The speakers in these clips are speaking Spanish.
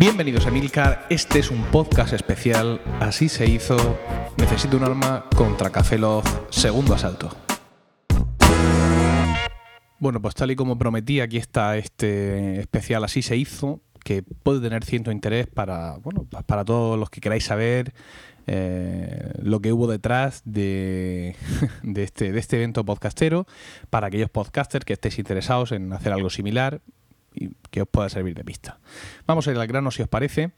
Bienvenidos a Milcar, este es un podcast especial, así se hizo, necesito un arma contra Café Log, segundo asalto. Bueno, pues tal y como prometí, aquí está este especial, así se hizo, que puede tener cierto interés para, bueno, para todos los que queráis saber eh, lo que hubo detrás de, de, este, de este evento podcastero, para aquellos podcasters que estéis interesados en hacer algo similar y que os pueda servir de pista. Vamos a ir al grano si os parece,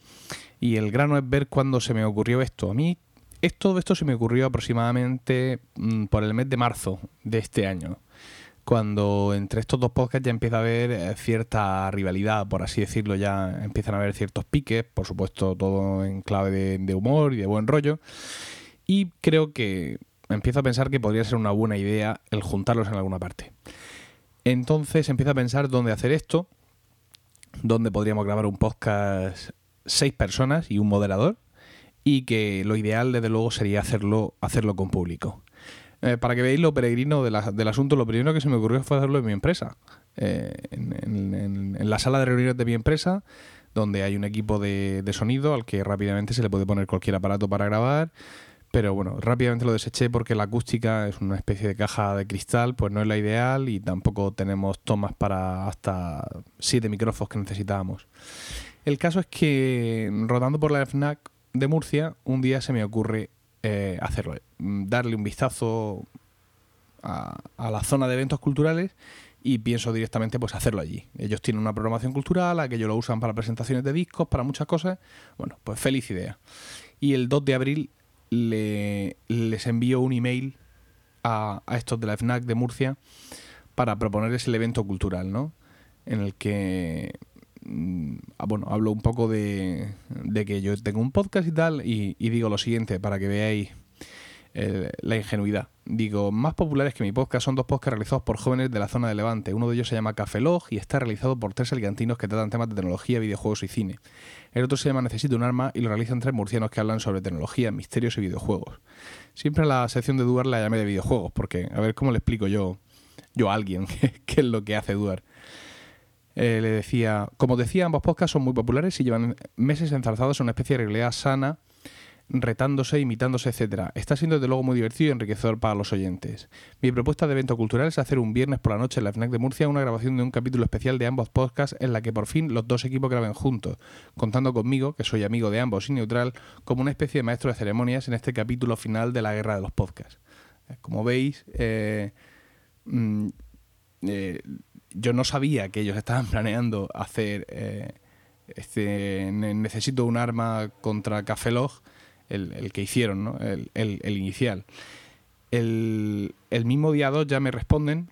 y el grano es ver cuándo se me ocurrió esto. A mí esto, esto se me ocurrió aproximadamente mm, por el mes de marzo de este año cuando entre estos dos podcasts ya empieza a haber eh, cierta rivalidad, por así decirlo, ya empiezan a haber ciertos piques, por supuesto todo en clave de, humor y de buen rollo, y creo que empiezo a pensar que podría ser una buena idea el juntarlos en alguna parte. Entonces empiezo a pensar dónde hacer esto, dónde podríamos grabar un podcast seis personas y un moderador, y que lo ideal desde luego sería hacerlo, hacerlo con público. Eh, para que veáis lo peregrino del asunto, lo primero que se me ocurrió fue hacerlo en mi empresa. Eh, en, la sala de reuniones de mi empresa, donde hay un equipo de, sonido al que rápidamente se le puede poner cualquier aparato para grabar. Pero bueno, rápidamente lo deseché porque la acústica es una especie de caja de cristal, pues no es la ideal y tampoco tenemos tomas para hasta siete micrófonos que necesitábamos. El caso es que rodando por la FNAC de Murcia, un día se me ocurre eh, hacerlo, mm, darle un vistazo a, la zona de eventos culturales y pienso directamente pues hacerlo allí. Ellos tienen una programación cultural, aquello lo usan para presentaciones de discos, para muchas cosas. Bueno, pues feliz idea. Y el 2 de abril les envío un email a, estos de la FNAC de Murcia para proponerles el evento cultural, ¿no? En el que Mm, ah, bueno, hablo un poco de, que yo tengo un podcast y tal, y, digo lo siguiente para que veáis la ingenuidad. Digo, más populares que mi podcast son dos podcasts realizados por jóvenes de la zona de Levante. Uno de ellos se llama Café Log y está realizado por tres alicantinos que tratan temas de tecnología, videojuegos y cine. El otro se llama Necesito un arma y lo realizan tres murcianos que hablan sobre tecnología, misterios y videojuegos. Siempre a la sección de Duar la llamé de videojuegos, porque a ver cómo le explico yo, yo a alguien qué es lo que hace Duar. Eh, le decía, como decía, ambos podcasts son muy populares y llevan meses enzarzados en una especie de realidad sana, retándose, imitándose, etc. Está siendo desde luego muy divertido y enriquecedor para los oyentes. Mi propuesta de evento cultural es hacer un viernes por la noche en la FNAC de Murcia una grabación de un capítulo especial de ambos podcasts en la que por fin los dos equipos graben juntos, contando conmigo, que soy amigo de ambos y neutral, como una especie de maestro de ceremonias en este capítulo final de la guerra de los podcasts. Como veis, eh, mm, eh, yo no sabía que ellos estaban planeando hacer eh, este necesito un arma contra Café el, que hicieron, el, inicial. El, mismo día 2 ya me responden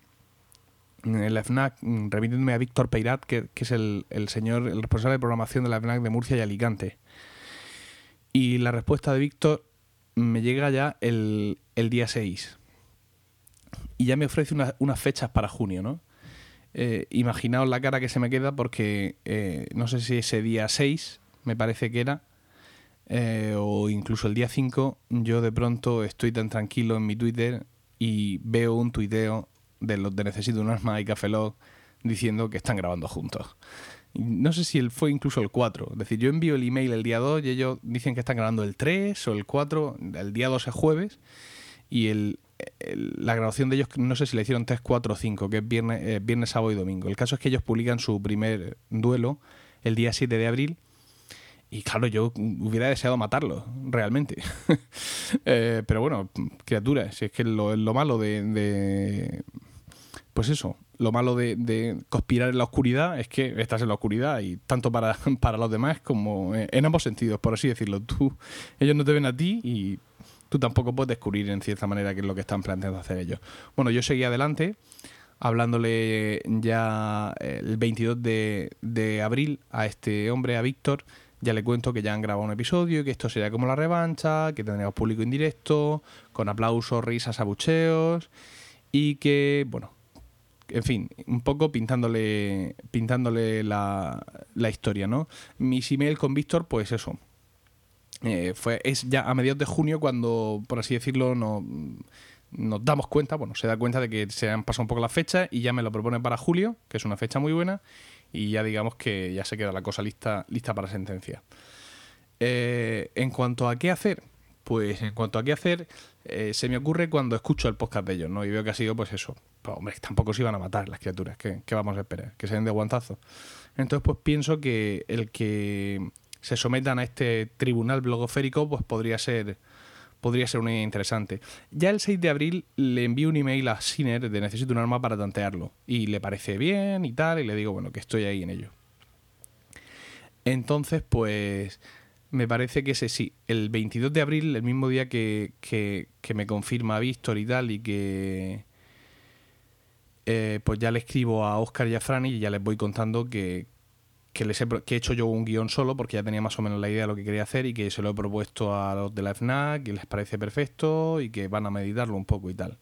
en la FNAC remitiéndome a Víctor Peirat, que, que es el, señor, el responsable de programación de la FNAC de Murcia y Alicante. Y la respuesta de Víctor me llega ya el, día 6. Y ya me ofrece unas fechas para junio, ¿no? Eh, imaginaos la cara que se me queda porque eh, no sé si ese día 6, me parece que era, eh, o incluso el día 5, yo de pronto estoy tan tranquilo en mi Twitter y veo un tuiteo de los de Necesito un arma y Café diciendo que están grabando juntos. No sé si fue incluso el 4. Es decir, yo envío el email el día 2 y ellos dicen que están grabando el 3 o el 4. El día 2 es jueves. Y el, la grabación de ellos, no sé si le hicieron 3, 4 o 5, que es viernes, eh, viernes, sábado y domingo. El caso es que ellos publican su primer duelo el día 7 de abril. Y claro, yo hubiera deseado matarlo, realmente. Eh, pero bueno, criaturas, si es que lo, lo malo de, Pues eso, lo malo de, conspirar en la oscuridad es que estás en la oscuridad y tanto para, para los demás como en ambos sentidos, por así decirlo. Tú, ellos no te ven a ti y tú tampoco puedes descubrir en cierta manera qué es lo que están planteando hacer ellos. Bueno, yo seguí adelante hablándole ya el 22 de, abril a este hombre, a Víctor, ya le cuento que ya han grabado un episodio, que esto sería como la revancha, que tendríamos público indirecto, con aplausos, risas, abucheos, y que, bueno, en fin, un poco pintándole, pintándole la, la historia, ¿no? Mis email con Víctor, pues eso, eh, fue, es ya a mediados de junio cuando, por así decirlo, no, nos damos cuenta, bueno, se da cuenta de que se han pasado un poco la fecha y ya me lo propone para julio, que es una fecha muy buena, y ya digamos que ya se queda la cosa lista, lista para sentencia. Eh, en cuanto a qué hacer, pues en cuanto a qué hacer, eh, se me ocurre cuando escucho el podcast de ellos, ¿no? Y veo que ha sido, pues eso. Pues, hombre, tampoco se iban a matar las criaturas. ¿Qué, vamos a esperar? Que se den de guantazo. Entonces, pues pienso que el que se sometan a este tribunal blogosférico, pues podría ser podría ser una idea interesante. Ya el 6 de abril le envío un email a Sinner de necesito un arma para tantearlo. Y le parece bien y tal, y le digo, bueno, que estoy ahí en ello. Entonces, pues me parece que ese sí, el 22 de abril, el mismo día que, me confirma Víctor y tal, y que eh, pues ya le escribo a Oscar y a Franny y ya les voy contando que, les he, que he hecho yo un guion solo porque ya tenía más o menos la idea de lo que quería hacer y que se lo he propuesto a los de la FNAC, que les parece perfecto y que van a meditarlo un poco y tal.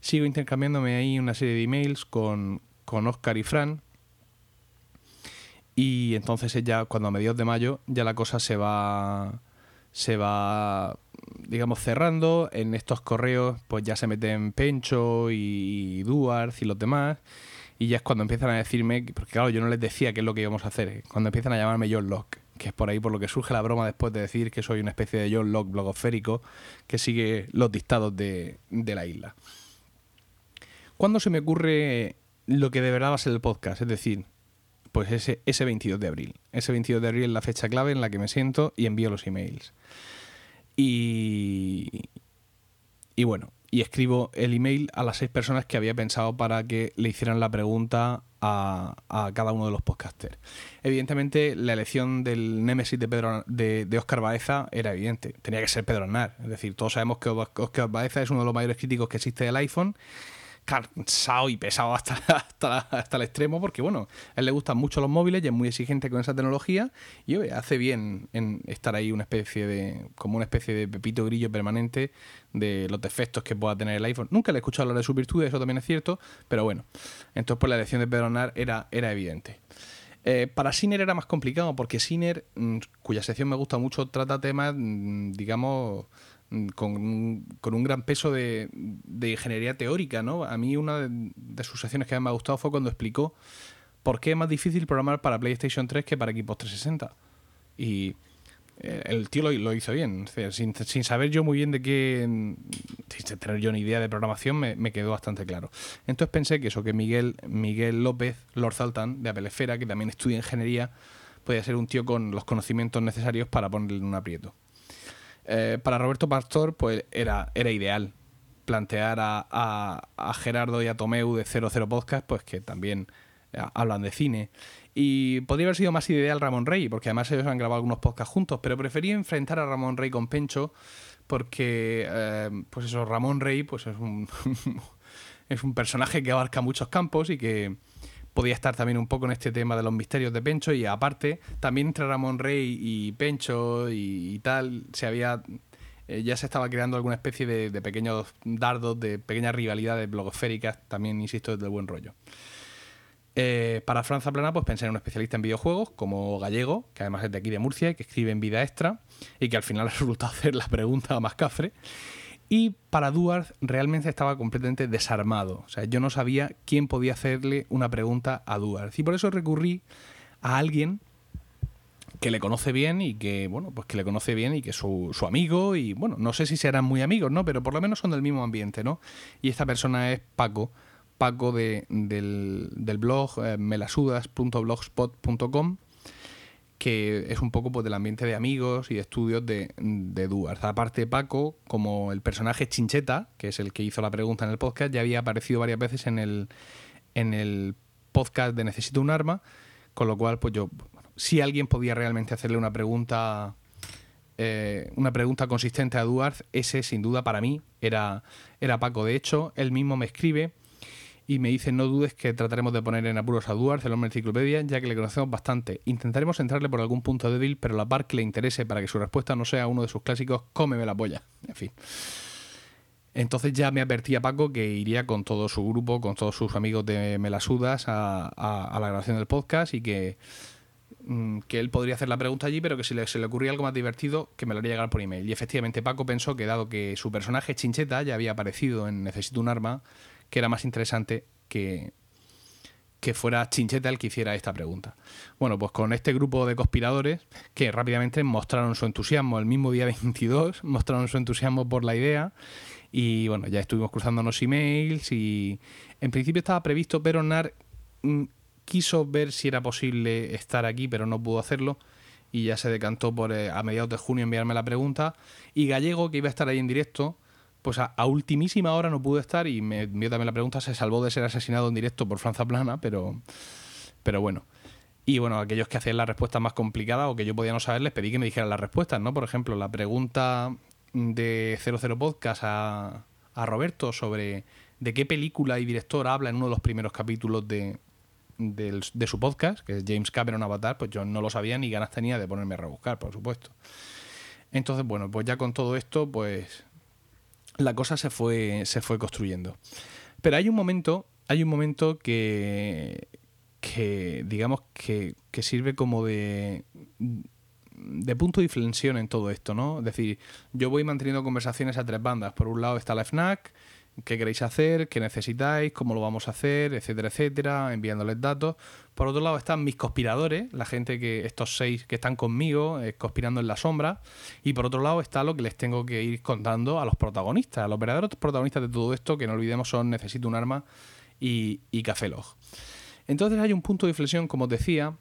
Sigo intercambiándome ahí una serie de emails con, con Oscar y Fran. Y entonces ya cuando a mediados de mayo ya la cosa se va se va digamos cerrando. En estos correos pues ya se meten Pencho y Duarte y los demás y ya es cuando empiezan a decirme porque claro yo no les decía qué es lo que íbamos a hacer cuando empiezan a llamarme John Locke que es por ahí por lo que surge la broma después de decir que soy una especie de John Locke blogosférico que sigue los dictados de, de la isla ¿Cuándo se me ocurre lo que de verdad va a ser el podcast? Es decir, pues ese, ese 22 de abril. Ese 22 de abril es la fecha clave en la que me siento y envío los emails. Y, y bueno, y escribo el email a las seis personas que había pensado para que le hicieran la pregunta a, cada uno de los podcasters. Evidentemente, la elección del Nemesis de, Pedro, de, de, Oscar Baeza era evidente. Tenía que ser Pedro Aznar. Es decir, todos sabemos que Oscar Baeza es uno de los mayores críticos que existe del iPhone cansado y pesado hasta, hasta, el extremo, porque bueno, a él le gustan mucho los móviles y es muy exigente con esa tecnología y hace bien en estar ahí una especie de, como una especie de pepito grillo permanente de los defectos que pueda tener el iPhone. Nunca le he escuchado hablar de sus virtudes, eso también es cierto, pero bueno, entonces pues la elección de Pedro Anar era, era evidente. Eh, para Siner era más complicado porque Siner, mm, cuya sección me gusta mucho, trata temas, mm, digamos, Mm, con, un gran peso de, ingeniería teórica, ¿no? A mí una de, sus secciones que más me ha gustado fue cuando explicó por qué es más difícil programar para PlayStation 3 que para equipos 360. Y eh, el tío lo, hizo bien. sin, saber yo muy bien de qué, sin tener yo ni idea de programación, me, quedó bastante claro. Entonces pensé que eso, que Miguel, Miguel López, Lord Zaltan, de Apple Esfera, que también estudia ingeniería, podía ser un tío con los conocimientos necesarios para ponerle un aprieto. Eh, para Roberto Pastor, pues era, era ideal plantear a, Gerardo y a Tomeu de 00 Podcast, pues que también eh, hablan de cine. Y podría haber sido más ideal Ramón Rey, porque además ellos han grabado algunos podcasts juntos, pero preferí enfrentar a Ramón Rey con Pencho, porque, eh, pues eso, Ramón Rey pues es un, es un personaje que abarca muchos campos y que podía estar también un poco en este tema de los misterios de Pencho y aparte también entre Ramón Rey y Pencho y, tal se había eh, ya se estaba creando alguna especie de, pequeños dardos de pequeñas rivalidades blogosféricas también insisto desde el buen rollo. Eh, para Franza Plana pues pensé en un especialista en videojuegos como Gallego que además es de aquí de Murcia y que escribe en Vida Extra y que al final ha resultado hacer la pregunta más cafre y para Duarte realmente estaba completamente desarmado. O sea, yo no sabía quién podía hacerle una pregunta a Duarte. Y por eso recurrí a alguien que le conoce bien y que, bueno, pues que le conoce bien y que es su, amigo y, bueno, no sé si serán muy amigos, ¿no? Pero por lo menos son del mismo ambiente, ¿no? Y esta persona es Paco, Paco de, del, blog eh, melasudas.blogspot.com que es un poco pues, del ambiente de amigos y de estudios de, de Duarte. Aparte, Paco, como el personaje Chincheta, que es el que hizo la pregunta en el podcast, ya había aparecido varias veces en el, en el podcast de Necesito un arma, con lo cual, pues yo, si alguien podía realmente hacerle una pregunta, eh, una pregunta consistente a Duarte, ese sin duda para mí era, era Paco. De hecho, él mismo me escribe y me dice no dudes que trataremos de poner en apuros a Duarte, el hombre enciclopedia, ya que le conocemos bastante. Intentaremos entrarle por algún punto débil, pero la par que le interese para que su respuesta no sea uno de sus clásicos, cómeme la polla. En fin. Entonces ya me advertía Paco que iría con todo su grupo, con todos sus amigos de Melasudas a, a, la grabación del podcast y que, mm, que él podría hacer la pregunta allí, pero que si le, se le ocurría algo más divertido, que me lo haría llegar por email. Y efectivamente Paco pensó que dado que su personaje Chincheta ya había aparecido en Necesito un arma, que era más interesante que, que fuera Chincheta el que hiciera esta pregunta. Bueno, pues con este grupo de conspiradores que rápidamente mostraron su entusiasmo, el mismo día 22 mostraron su entusiasmo por la idea y bueno, ya estuvimos cruzándonos emails y en principio estaba previsto, pero Nar mm, quiso ver si era posible estar aquí, pero no pudo hacerlo y ya se decantó por eh, a mediados de junio enviarme la pregunta y Gallego, que iba a estar ahí en directo, pues a, ultimísima hora no pudo estar y me envió también la pregunta, se salvó de ser asesinado en directo por Franza Plana, pero, pero bueno. Y bueno, aquellos que hacían la respuesta más complicada o que yo podía no saber, les pedí que me dijeran las respuestas, ¿no? Por ejemplo, la pregunta de 00 Podcast a, a Roberto sobre de qué película y director habla en uno de los primeros capítulos de, de su podcast, que es James Cameron Avatar, pues yo no lo sabía ni ganas tenía de ponerme a rebuscar, por supuesto. Entonces, bueno, pues ya con todo esto, pues la cosa se fue, se fue construyendo. Pero hay un momento, hay un momento que, que digamos, que, que sirve como de, de punto de inflexión en todo esto, ¿no? Es decir, yo voy manteniendo conversaciones a tres bandas. Por un lado está la FNAC, qué queréis hacer, qué necesitáis, cómo lo vamos a hacer, etcétera, etcétera, enviándoles datos. Por otro lado están mis conspiradores, la gente que, estos seis que están conmigo, eh, conspirando en la sombra. Y por otro lado está lo que les tengo que ir contando a los protagonistas, a los verdaderos protagonistas de todo esto, que no olvidemos son Necesito un arma y, y Café Log. Entonces hay un punto de inflexión, como os decía,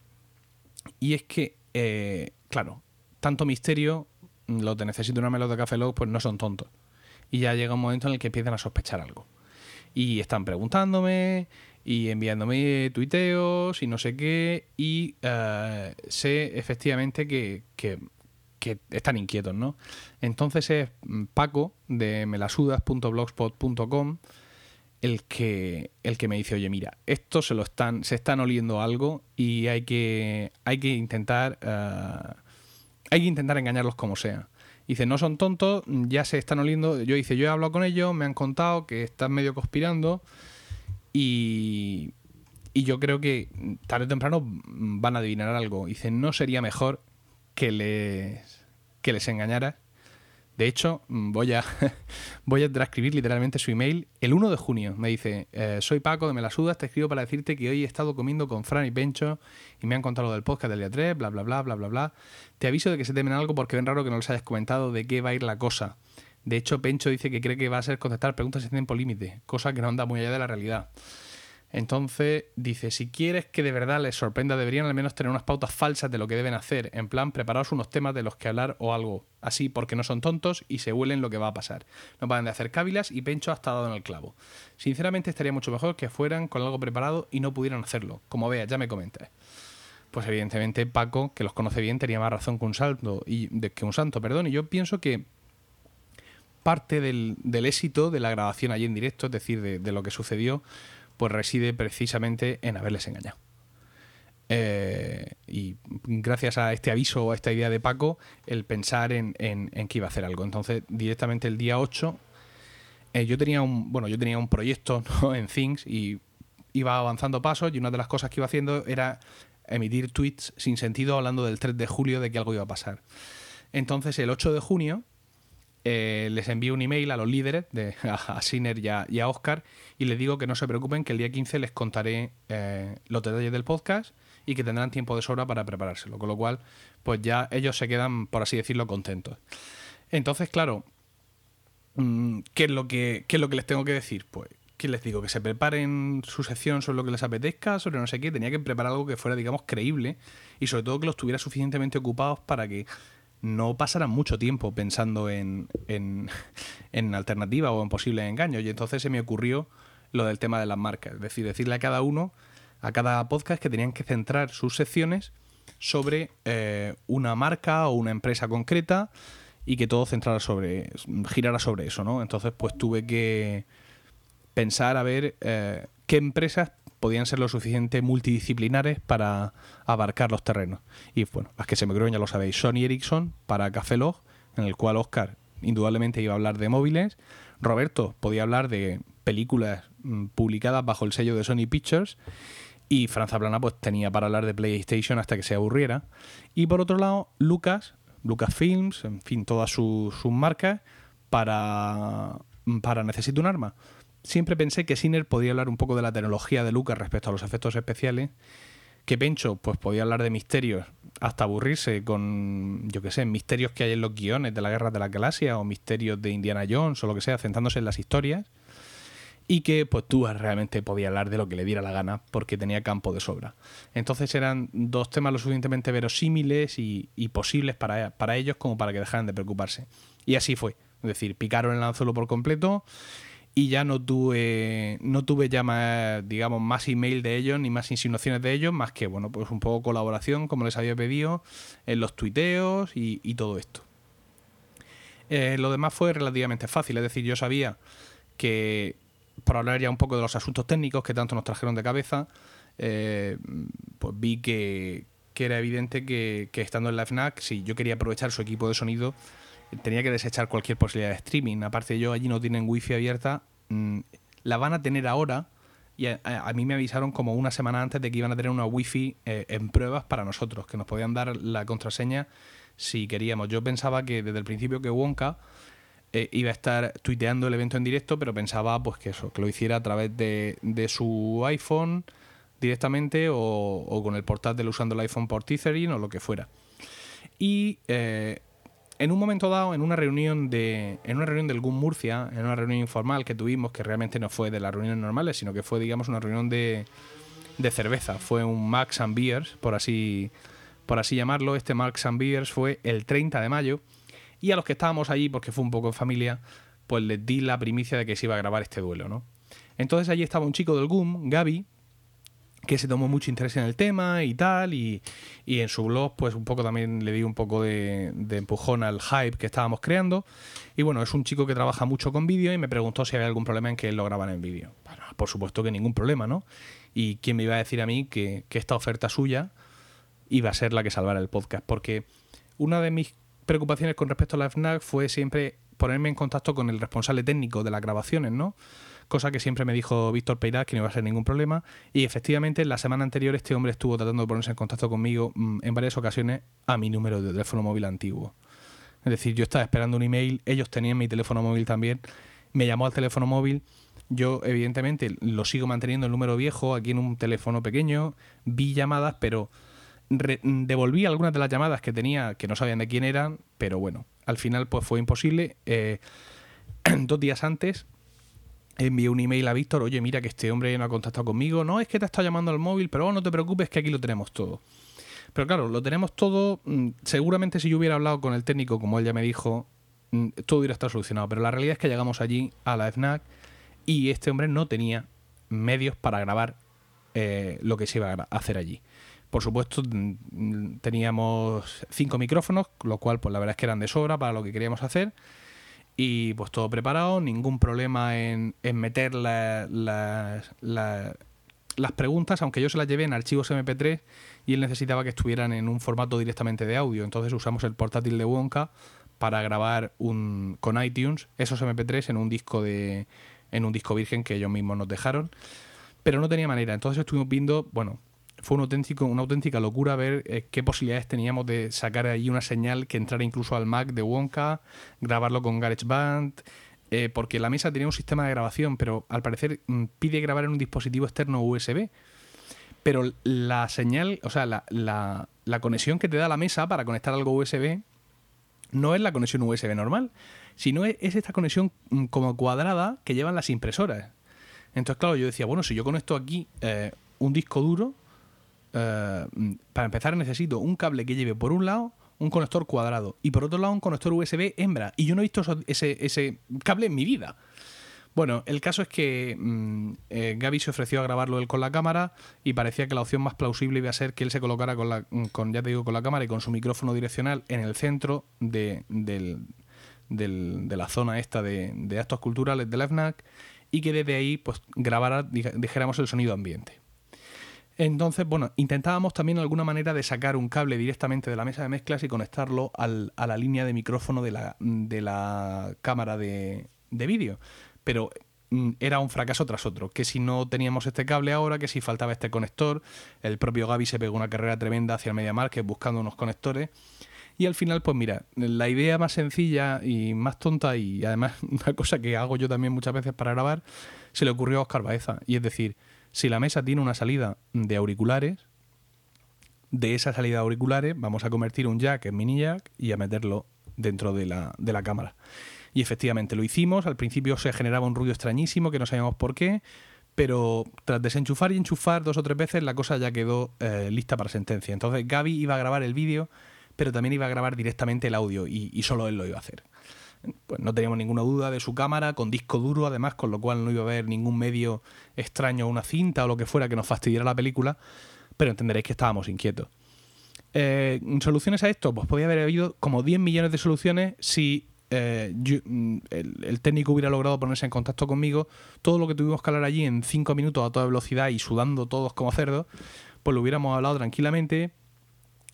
y es que, eh, claro, tanto misterio, los de Necesito un arma y los de Café Log, pues no son tontos y ya llega un momento en el que empiezan a sospechar algo. Y están preguntándome y enviándome tuiteos y no sé qué y eh, sé efectivamente que, que, están inquietos, ¿no? Entonces es Paco de melasudas.blogspot.com el que, el que me dice, oye, mira, esto se lo están, se están oliendo algo y hay que, hay que intentar, eh, hay que intentar engañarlos como sea. Dice, no son tontos, ya se están oliendo. Yo dice, yo he hablado con ellos, me han contado que están medio conspirando y, y yo creo que tarde o temprano van a adivinar algo. Dice, no sería mejor que les, que les engañara de hecho, mm, voy a, voy a transcribir literalmente su email. El 1 de junio me dice, eh, soy Paco de Me la Sudas, te escribo para decirte que hoy he estado comiendo con Fran y Pencho y me han contado lo del podcast del día 3, bla, bla, bla, bla, bla, bla. Te aviso de que se temen algo porque ven raro que no les hayas comentado de qué va a ir la cosa. De hecho, Pencho dice que cree que va a ser contestar preguntas en tiempo límite, cosa que no anda muy allá de la realidad. Entonces dice, si quieres que de verdad les sorprenda, deberían al menos tener unas pautas falsas de lo que deben hacer, en plan, preparaos unos temas de los que hablar o algo, así porque no son tontos y se huelen lo que va a pasar. No van de hacer cávilas y Pencho ha estado en el clavo. Sinceramente estaría mucho mejor que fueran con algo preparado y no pudieran hacerlo. Como veas, ya me comentas. Pues evidentemente Paco, que los conoce bien, tenía más razón que un salto y que un santo, perdón, y yo pienso que parte del, éxito de la grabación allí en directo, es decir, de lo que sucedió, pues reside precisamente en haberles engañado. Eh, y gracias a este aviso o a esta idea de Paco, el pensar en, que iba a hacer algo. Entonces, directamente el día 8, eh, yo tenía un, bueno, yo tenía un proyecto en Things y iba avanzando pasos y una de las cosas que iba haciendo era emitir tweets sin sentido hablando del 3 de julio de que algo iba a pasar. Entonces, el 8 de junio eh, les envío un email a los líderes, de, a, Siner y a, Oscar, y les digo que no se preocupen, que el día 15 les contaré eh, los detalles del podcast y que tendrán tiempo de sobra para preparárselo. Con lo cual, pues ya ellos se quedan, por así decirlo, contentos. Entonces, claro, mm, ¿qué es lo que, qué es lo que les tengo que decir? Pues ¿qué les digo? Que se preparen su sección sobre lo que les apetezca, sobre no sé qué. Tenía que preparar algo que fuera, digamos, creíble y sobre todo que los tuviera suficientemente ocupados para que no pasarán mucho tiempo pensando en, en, en alternativa o en posibles engaños. Y entonces se me ocurrió lo del tema de las marcas. Es decir, decirle a cada uno, a cada podcast, que tenían que centrar sus secciones sobre eh, una marca o una empresa concreta y que todo centrara sobre, girara sobre eso, ¿no? Entonces, pues tuve que pensar a ver eh, qué empresas podían ser lo suficiente multidisciplinares para abarcar los terrenos. Y bueno, las que se me creen ya lo sabéis, Sony Ericsson para Café Log, en el cual Oscar indudablemente iba a hablar de móviles, Roberto podía hablar de películas mm, publicadas bajo el sello de Sony Pictures y Franza Plana pues tenía para hablar de PlayStation hasta que se aburriera. Y por otro lado, Lucas, Lucas Films, en fin, todas sus, sus marcas para, para Necesito un arma siempre pensé que Sinner podía hablar un poco de la tecnología de Lucas respecto a los efectos especiales, que Pencho pues podía hablar de misterios hasta aburrirse con, yo qué sé, misterios que hay en los guiones de la Guerra de la Galaxia o misterios de Indiana Jones o lo que sea, centrándose en las historias. Y que pues tú realmente podía hablar de lo que le diera la gana porque tenía campo de sobra. Entonces eran dos temas lo suficientemente verosímiles y, posibles para, para ellos como para que dejaran de preocuparse. Y así fue. Es decir, picaron el anzuelo por completo y ya no tuve no tuve ya más digamos más email de ellos ni más insinuaciones de ellos más que bueno pues un poco colaboración como les había pedido en los tuiteos y, todo esto. Eh, lo demás fue relativamente fácil es decir yo sabía que por hablar ya un poco de los asuntos técnicos que tanto nos trajeron de cabeza eh, pues vi que, era evidente que, que estando en la FNAC si yo quería aprovechar su equipo de sonido tenía que desechar cualquier posibilidad de streaming. Aparte, yo allí no tienen wifi abierta. Mm, la van a tener ahora. Y a, mí me avisaron como una semana antes de que iban a tener una wifi eh, en pruebas para nosotros, que nos podían dar la contraseña si queríamos. Yo pensaba que desde el principio que Wonka eh, iba a estar tuiteando el evento en directo, pero pensaba pues que eso, que lo hiciera a través de, su iPhone directamente o, con el portátil usando el iPhone por Tethering o lo que fuera. Y eh, en un momento dado, en una reunión de, en una reunión del GUM Murcia, en una reunión informal que tuvimos, que realmente no fue de las reuniones normales, sino que fue, digamos, una reunión de, de cerveza. Fue un Max and Beers, por así, por así llamarlo. Este Max and Beers fue el 30 de mayo. Y a los que estábamos allí, porque fue un poco en familia, pues les di la primicia de que se iba a grabar este duelo, ¿no? Entonces allí estaba un chico del GUM, Gaby, que se tomó mucho interés en el tema y tal, y, en su blog pues un poco también le di un poco de, empujón al hype que estábamos creando. Y bueno, es un chico que trabaja mucho con vídeo y me preguntó si había algún problema en que él lo grabara en vídeo. Por supuesto que ningún problema, ¿no? Y quién me iba a decir a mí que, que esta oferta suya iba a ser la que salvara el podcast, porque una de mis preocupaciones con respecto a la FNAC fue siempre ponerme en contacto con el responsable técnico de las grabaciones, ¿no? Cosa que siempre me dijo Víctor Peirás que no iba a ser ningún problema. Y efectivamente, la semana anterior este hombre estuvo tratando de ponerse en contacto conmigo mm, en varias ocasiones a mi número de teléfono móvil antiguo. Es decir, yo estaba esperando un email, ellos tenían mi teléfono móvil también, me llamó al teléfono móvil, yo evidentemente lo sigo manteniendo el número viejo aquí en un teléfono pequeño, vi llamadas, pero devolví algunas de las llamadas que tenía que no sabían de quién eran, pero bueno, al final pues fue imposible. Eh, dos días antes envié un email a Víctor, oye, mira que este hombre no ha contactado conmigo, no es que te está llamando al móvil, pero no te preocupes que aquí lo tenemos todo. Pero claro, lo tenemos todo, mm, seguramente si yo hubiera hablado con el técnico, como él ya me dijo, mm, todo hubiera estado solucionado, pero la realidad es que llegamos allí a la FNAC y este hombre no tenía medios para grabar eh, lo que se iba a hacer allí. Por supuesto, mm, teníamos cinco micrófonos, lo cual pues la verdad es que eran de sobra para lo que queríamos hacer y pues todo preparado, ningún problema en, meter las preguntas, aunque yo se las llevé en archivos MP3 y él necesitaba que estuvieran en un formato directamente de audio. Entonces usamos el portátil de Wonka para grabar un, con iTunes esos MP3 en un disco de en un disco virgen que ellos mismos nos dejaron. Pero no tenía manera. Entonces estuvimos viendo, bueno, fue un auténtico, una auténtica locura ver eh, qué posibilidades teníamos de sacar ahí una señal que entrara incluso al Mac de Wonka, grabarlo con GarageBand, eh, porque la mesa tenía un sistema de grabación, pero al parecer mm, pide grabar en un dispositivo externo USB. Pero la señal, o sea, la, la conexión que te da la mesa para conectar algo USB no es la conexión USB normal, sino es, esta conexión mm, como cuadrada que llevan las impresoras. Entonces, claro, yo decía, bueno, si yo conecto aquí eh, un disco duro, eh, para empezar necesito un cable que lleve por un lado un conector cuadrado y por otro lado un conector USB hembra. Y yo no he visto ese, cable en mi vida. Bueno, el caso es que mm, eh, Gaby se ofreció a grabarlo él con la cámara y parecía que la opción más plausible iba a ser que él se colocara con la, mm, ya te digo, con la cámara y con su micrófono direccional en el centro de, la zona esta de, actos culturales de la FNAC y que desde ahí pues grabara, dijéramos, el sonido ambiente. Entonces, bueno, intentábamos también alguna manera de sacar un cable directamente de la mesa de mezclas y conectarlo al, a la línea de micrófono de la, de la cámara de, de vídeo. Pero mm, era un fracaso tras otro. Que si no teníamos este cable ahora, que si faltaba este conector, el propio Gaby se pegó una carrera tremenda hacia el Media Market buscando unos conectores. Y al final, pues mira, la idea más sencilla y más tonta y además una cosa que hago yo también muchas veces para grabar, se le ocurrió a Oscar Baeza. Y es decir, si la mesa tiene una salida de auriculares, de esa salida de auriculares vamos a convertir un jack en mini jack y a meterlo dentro de la, de la cámara. Y efectivamente lo hicimos, al principio se generaba un ruido extrañísimo que no sabíamos por qué, pero tras desenchufar y enchufar dos o tres veces la cosa ya quedó eh, lista para sentencia. Entonces Gaby iba a grabar el vídeo, pero también iba a grabar directamente el audio y, solo él lo iba a hacer. Pues no teníamos ninguna duda de su cámara, con disco duro además, con lo cual no iba a haber ningún medio extraño, una cinta o lo que fuera que nos fastidiara la película, pero entenderéis que estábamos inquietos. Eh, ¿Soluciones a esto? Pues podía haber habido como 10 millones de soluciones si eh, mm, el, técnico hubiera logrado ponerse en contacto conmigo, todo lo que tuvimos que hablar allí en 5 minutos a toda velocidad y sudando todos como cerdos, pues lo hubiéramos hablado tranquilamente.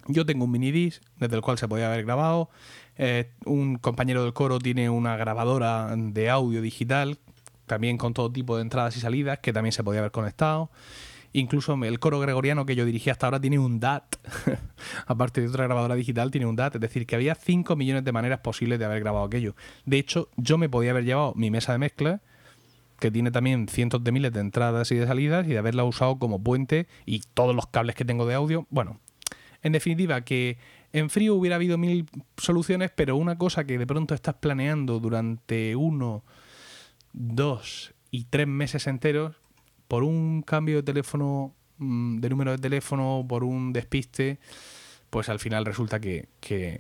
Yo tengo un mini disc desde el cual se podía haber grabado. Eh, un compañero del coro tiene una grabadora de audio digital, también con todo tipo de entradas y salidas, que también se podía haber conectado. Incluso el coro gregoriano que yo dirigí hasta ahora tiene un DAT. Aparte de otra grabadora digital, tiene un DAT. Es decir, que había 5 millones de maneras posibles de haber grabado aquello. De hecho, yo me podía haber llevado mi mesa de mezcla, que tiene también cientos de miles de entradas y de salidas, y de haberla usado como puente y todos los cables que tengo de audio. Bueno, en definitiva, que en frío hubiera habido mil soluciones, pero una cosa que de pronto estás planeando durante uno, dos y tres meses enteros, por un cambio de teléfono, mm, de número de teléfono, por un despiste, pues al final resulta que, que,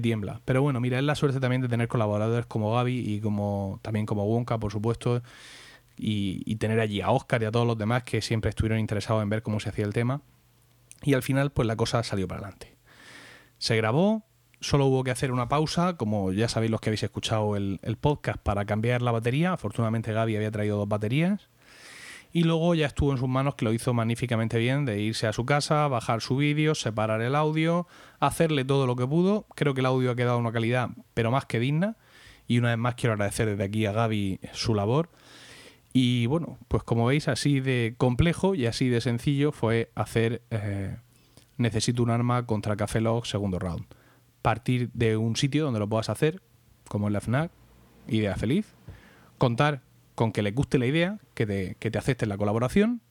tiembla. Pero bueno, mira, es la suerte también de tener colaboradores como Gaby y como también como Wonka, por supuesto, y, y, tener allí a Oscar y a todos los demás que siempre estuvieron interesados en ver cómo se hacía el tema. Y al final, pues la cosa salió para adelante. Se grabó, solo hubo que hacer una pausa, como ya sabéis los que habéis escuchado el, el podcast, para cambiar la batería. Afortunadamente Gaby había traído dos baterías y luego ya estuvo en sus manos que lo hizo magníficamente bien de irse a su casa, bajar su vídeo, separar el audio, hacerle todo lo que pudo. Creo que el audio ha quedado una calidad pero más que digna y una vez más quiero agradecer desde aquí a Gaby su labor. Y bueno, pues como veis así de complejo y así de sencillo fue hacer eh, Necesito un arma contra Café Log segundo round. Partir de un sitio donde lo puedas hacer, como en la FNAC, idea feliz. Contar con que les guste la idea, que te, que te acepten la colaboración,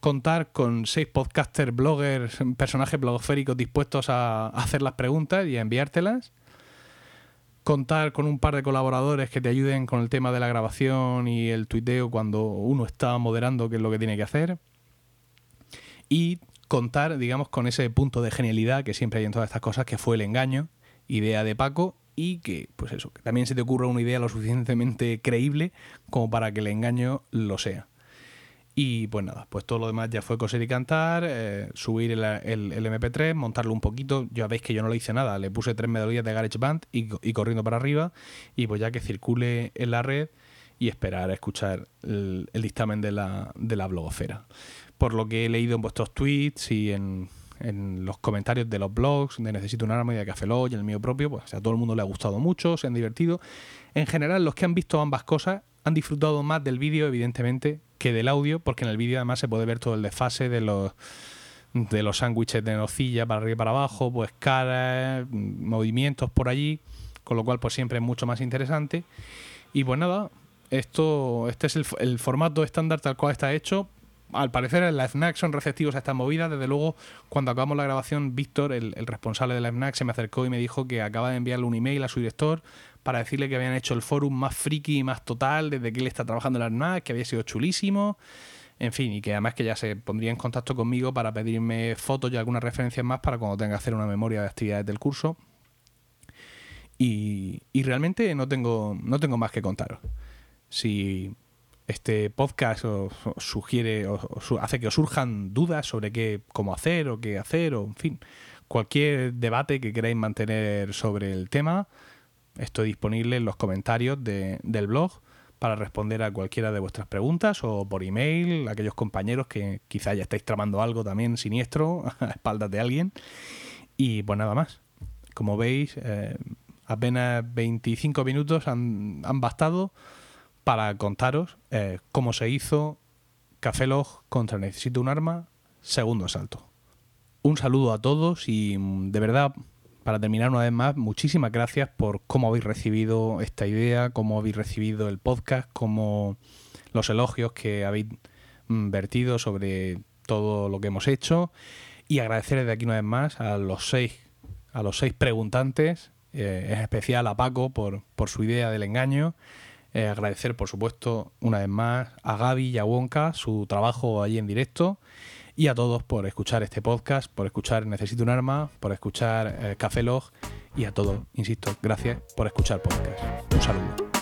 contar con seis podcasters, bloggers, personajes blogosféricos dispuestos a hacer las preguntas y a enviártelas, contar con un par de colaboradores que te ayuden con el tema de la grabación y el tuiteo cuando uno está moderando qué es lo que tiene que hacer, y contar, digamos, con ese punto de genialidad que siempre hay en todas estas cosas, que fue el engaño, idea de Paco y que, pues eso, que también se te ocurra una idea lo suficientemente creíble como para que el engaño lo sea. Y pues nada, pues todo lo demás ya fue coser y cantar, eh, subir el, MP3, montarlo un poquito. Ya veis que yo no le hice nada, le puse tres medallas de GarageBand y, y corriendo para arriba. Y pues ya que circule en la red y esperar a escuchar el, dictamen de la, de la blogosfera. Por lo que he leído en vuestros tweets y en en los comentarios de los blogs de Necesito un arma y de Café Lock y el mío propio, pues a todo el mundo le ha gustado mucho, se han divertido. En general, los que han visto ambas cosas han disfrutado más del vídeo, evidentemente, que del audio, porque en el vídeo además se puede ver todo el desfase de los de los sándwiches de nocilla para arriba y para abajo, pues caras, movimientos por allí, con lo cual pues siempre es mucho más interesante. Y pues nada, esto, este es el, formato estándar tal cual está hecho, al parecer en la son receptivos a estas movidas. Desde luego, cuando acabamos la grabación, Víctor, el, responsable de la FNAC, se me acercó y me dijo que acaba de enviarle un email a su director para decirle que habían hecho el forum más friki y más total desde que él está trabajando en la FNAC, que había sido chulísimo. En fin, y que además que ya se pondría en contacto conmigo para pedirme fotos y algunas referencias más para cuando tenga que hacer una memoria de actividades del curso. Y, y realmente no tengo, no tengo más que contaros. Si este podcast os, sugiere o, hace que os surjan dudas sobre qué cómo hacer o qué hacer o en fin cualquier debate que queráis mantener sobre el tema estoy disponible en los comentarios del blog para responder a cualquiera de vuestras preguntas o por email aquellos compañeros que quizá ya estáis tramando algo también siniestro a espaldas de alguien. Y pues nada más. Como veis eh, apenas 25 minutos han, han bastado para contaros eh, cómo se hizo Café Log contra Necesito un arma, segundo asalto. Un saludo a todos y mm, de verdad para terminar una vez más, muchísimas gracias por cómo habéis recibido esta idea, cómo habéis recibido el podcast, cómo los elogios que habéis mm, vertido sobre todo lo que hemos hecho y agradecer desde aquí una vez más a los seis, a los seis preguntantes, eh, en especial a Paco por, por su idea del engaño. Eh, agradecer, por supuesto, una vez más a Gaby y a Wonka su trabajo allí en directo y a todos por escuchar este podcast, por escuchar Necesito un arma, por escuchar eh, Café Log y a todos, insisto, gracias por escuchar podcast. Un saludo.